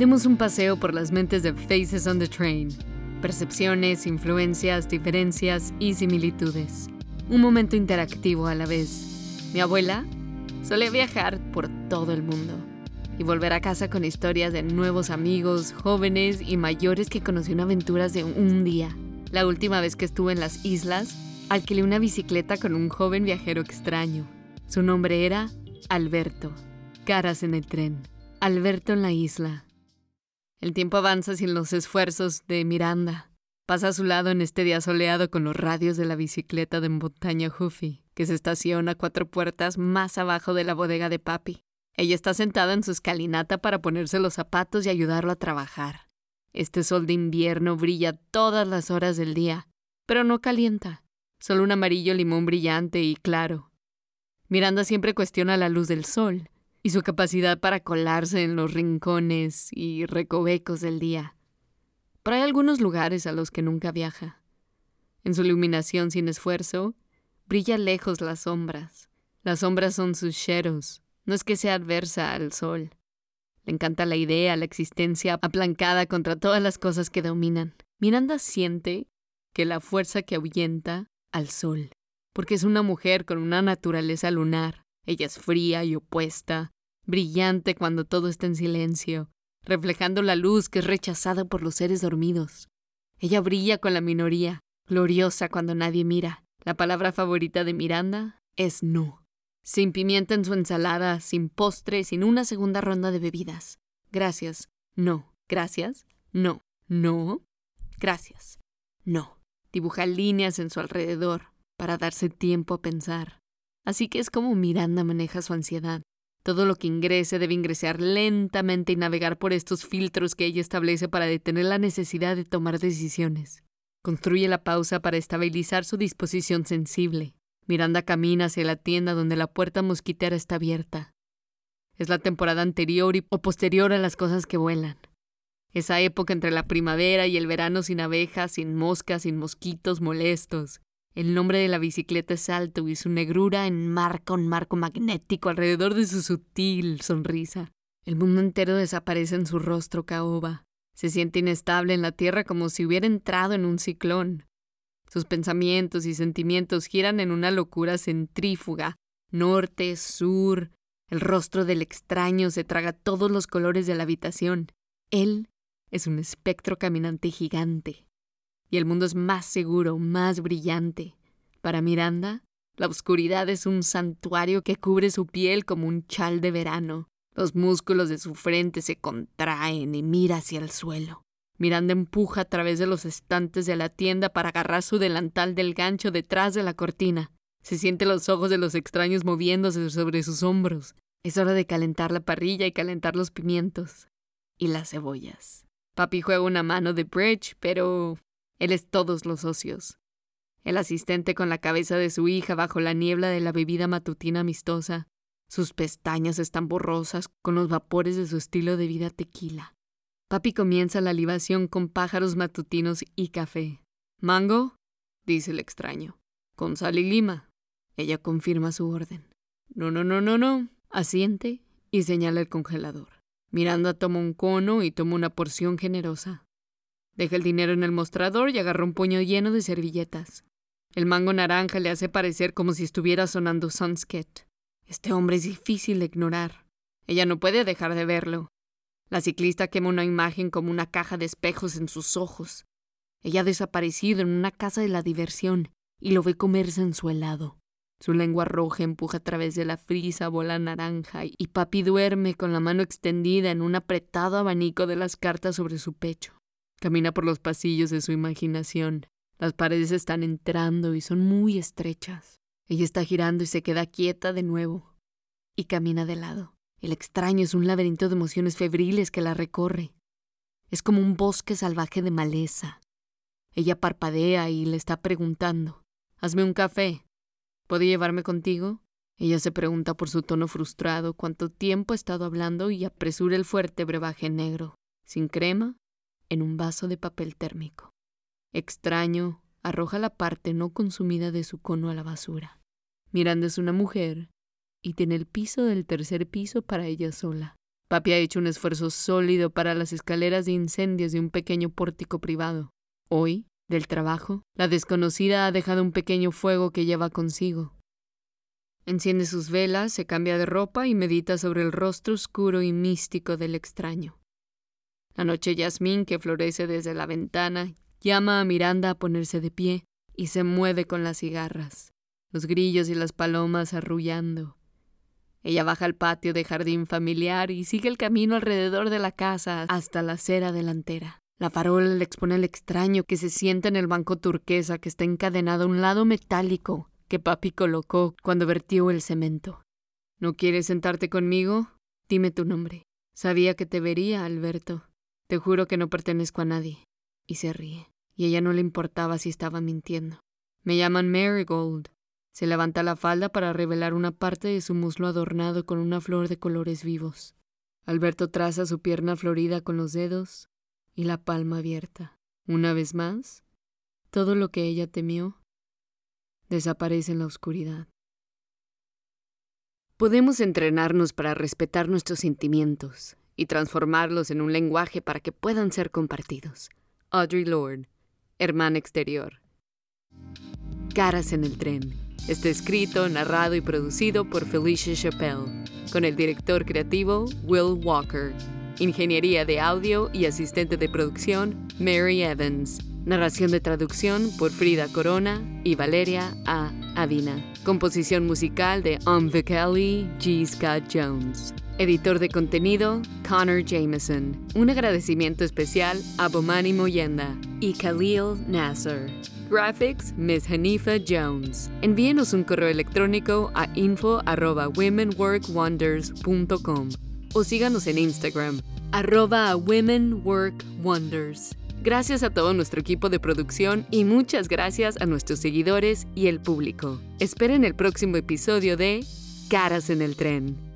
Demos un paseo por las mentes de Faces on the Train. Percepciones, influencias, diferencias y similitudes. Un momento interactivo a la vez. Mi abuela solía viajar por todo el mundo y volver a casa con historias de nuevos amigos, jóvenes y mayores que conoció en aventuras de un día. La última vez que estuve en las islas, alquilé una bicicleta con un joven viajero extraño. Su nombre era Alberto. Caras en el tren. Alberto en la isla. El tiempo avanza sin los esfuerzos de Miranda. Pasa a su lado en este día soleado con los radios de la bicicleta de montaña Huffy, que se estaciona cuatro puertas más abajo de la bodega de papi. Ella está sentada en su escalinata para ponerse los zapatos y ayudarlo a trabajar. Este sol de invierno brilla todas las horas del día, pero no calienta, solo un amarillo limón brillante y claro. Miranda siempre cuestiona la luz del sol y su capacidad para colarse en los rincones y recovecos del día. Pero hay algunos lugares a los que nunca viaja. En su iluminación sin esfuerzo, brilla lejos las sombras. Las sombras son sus shadows, no es que sea adversa al sol. Le encanta la idea, la existencia aplancada contra todas las cosas que dominan. Miranda siente que la fuerza que ahuyenta al sol, porque es una mujer con una naturaleza lunar. Ella es fría y opuesta, brillante cuando todo está en silencio, reflejando la luz que es rechazada por los seres dormidos. Ella brilla con la minoría, gloriosa cuando nadie mira. La palabra favorita de Miranda es no sin pimienta en su ensalada, sin postre, sin una segunda ronda de bebidas. Gracias. No. Gracias. No. No. Gracias. No. Dibuja líneas en su alrededor para darse tiempo a pensar. Así que es como Miranda maneja su ansiedad. Todo lo que ingrese debe ingresar lentamente y navegar por estos filtros que ella establece para detener la necesidad de tomar decisiones. Construye la pausa para estabilizar su disposición sensible. Miranda camina hacia la tienda donde la puerta mosquitera está abierta. Es la temporada anterior y, o posterior a las cosas que vuelan. Esa época entre la primavera y el verano sin abejas, sin moscas, sin mosquitos molestos. El nombre de la bicicleta es alto y su negrura enmarca un marco magnético alrededor de su sutil sonrisa. El mundo entero desaparece en su rostro caoba. Se siente inestable en la tierra como si hubiera entrado en un ciclón. Sus pensamientos y sentimientos giran en una locura centrífuga. Norte, sur, el rostro del extraño se traga todos los colores de la habitación. Él es un espectro caminante gigante. Y el mundo es más seguro, más brillante. Para Miranda, la oscuridad es un santuario que cubre su piel como un chal de verano. Los músculos de su frente se contraen y mira hacia el suelo. Miranda empuja a través de los estantes de la tienda para agarrar su delantal del gancho detrás de la cortina. Se siente los ojos de los extraños moviéndose sobre sus hombros. Es hora de calentar la parrilla y calentar los pimientos. Y las cebollas. Papi juega una mano de bridge, pero él es todos los socios. El asistente con la cabeza de su hija bajo la niebla de la bebida matutina amistosa. Sus pestañas están borrosas con los vapores de su estilo de vida tequila. Papi comienza la libación con pájaros matutinos y café. ¿Mango? dice el extraño. Con sal y lima. Ella confirma su orden. No, no, no, no, no. Asiente y señala el congelador. Miranda toma un cono y toma una porción generosa. Deja el dinero en el mostrador y agarra un puño lleno de servilletas. El mango naranja le hace parecer como si estuviera sonando Sunsket. Este hombre es difícil de ignorar. Ella no puede dejar de verlo. La ciclista quema una imagen como una caja de espejos en sus ojos. Ella ha desaparecido en una casa de la diversión y lo ve comerse en su helado. Su lengua roja empuja a través de la frisa bola naranja y papi duerme con la mano extendida en un apretado abanico de las cartas sobre su pecho. Camina por los pasillos de su imaginación. Las paredes están entrando y son muy estrechas. Ella está girando y se queda quieta de nuevo. Y camina de lado. El extraño es un laberinto de emociones febriles que la recorre. Es como un bosque salvaje de maleza. Ella parpadea y le está preguntando, Hazme un café. ¿Puedo llevarme contigo? Ella se pregunta por su tono frustrado cuánto tiempo ha estado hablando y apresura el fuerte brebaje negro, sin crema, en un vaso de papel térmico. Extraño, arroja la parte no consumida de su cono a la basura. Miranda es una mujer y tiene el piso del tercer piso para ella sola. Papi ha hecho un esfuerzo sólido para las escaleras de incendios de un pequeño pórtico privado. Hoy, del trabajo, la desconocida ha dejado un pequeño fuego que lleva consigo. Enciende sus velas, se cambia de ropa y medita sobre el rostro oscuro y místico del extraño. La noche Yasmín, que florece desde la ventana, llama a Miranda a ponerse de pie y se mueve con las cigarras, los grillos y las palomas arrullando. Ella baja al patio de jardín familiar y sigue el camino alrededor de la casa hasta la acera delantera. La farola le expone al extraño que se sienta en el banco turquesa que está encadenado a un lado metálico que papi colocó cuando vertió el cemento. ¿No quieres sentarte conmigo? Dime tu nombre. Sabía que te vería, Alberto. Te juro que no pertenezco a nadie. Y se ríe. Y ella no le importaba si estaba mintiendo. Me llaman Marigold. Se levanta la falda para revelar una parte de su muslo adornado con una flor de colores vivos. Alberto traza su pierna florida con los dedos, y la palma abierta. Una vez más, todo lo que ella temió desaparece en la oscuridad. Podemos entrenarnos para respetar nuestros sentimientos y transformarlos en un lenguaje para que puedan ser compartidos. Audrey Lord, Hermana Exterior. Caras en el tren. Está escrito, narrado y producido por Felicia Chappelle, con el director creativo Will Walker. Ingeniería de audio y asistente de producción, Mary Evans. Narración de traducción por Frida Corona y Valeria A. Avina. Composición musical de Umvikali G. Scott Jones. Editor de contenido, Connor Jameson. Un agradecimiento especial a Bomani Moyenda y Khalil Nasser. Graphics, Miss Hanifa Jones. Envíenos un correo electrónico a info.womenworkwonders.com o síganos en Instagram, arroba Women Work Wonders. Gracias a todo nuestro equipo de producción y muchas gracias a nuestros seguidores y el público. Esperen el próximo episodio de Caras en el Tren.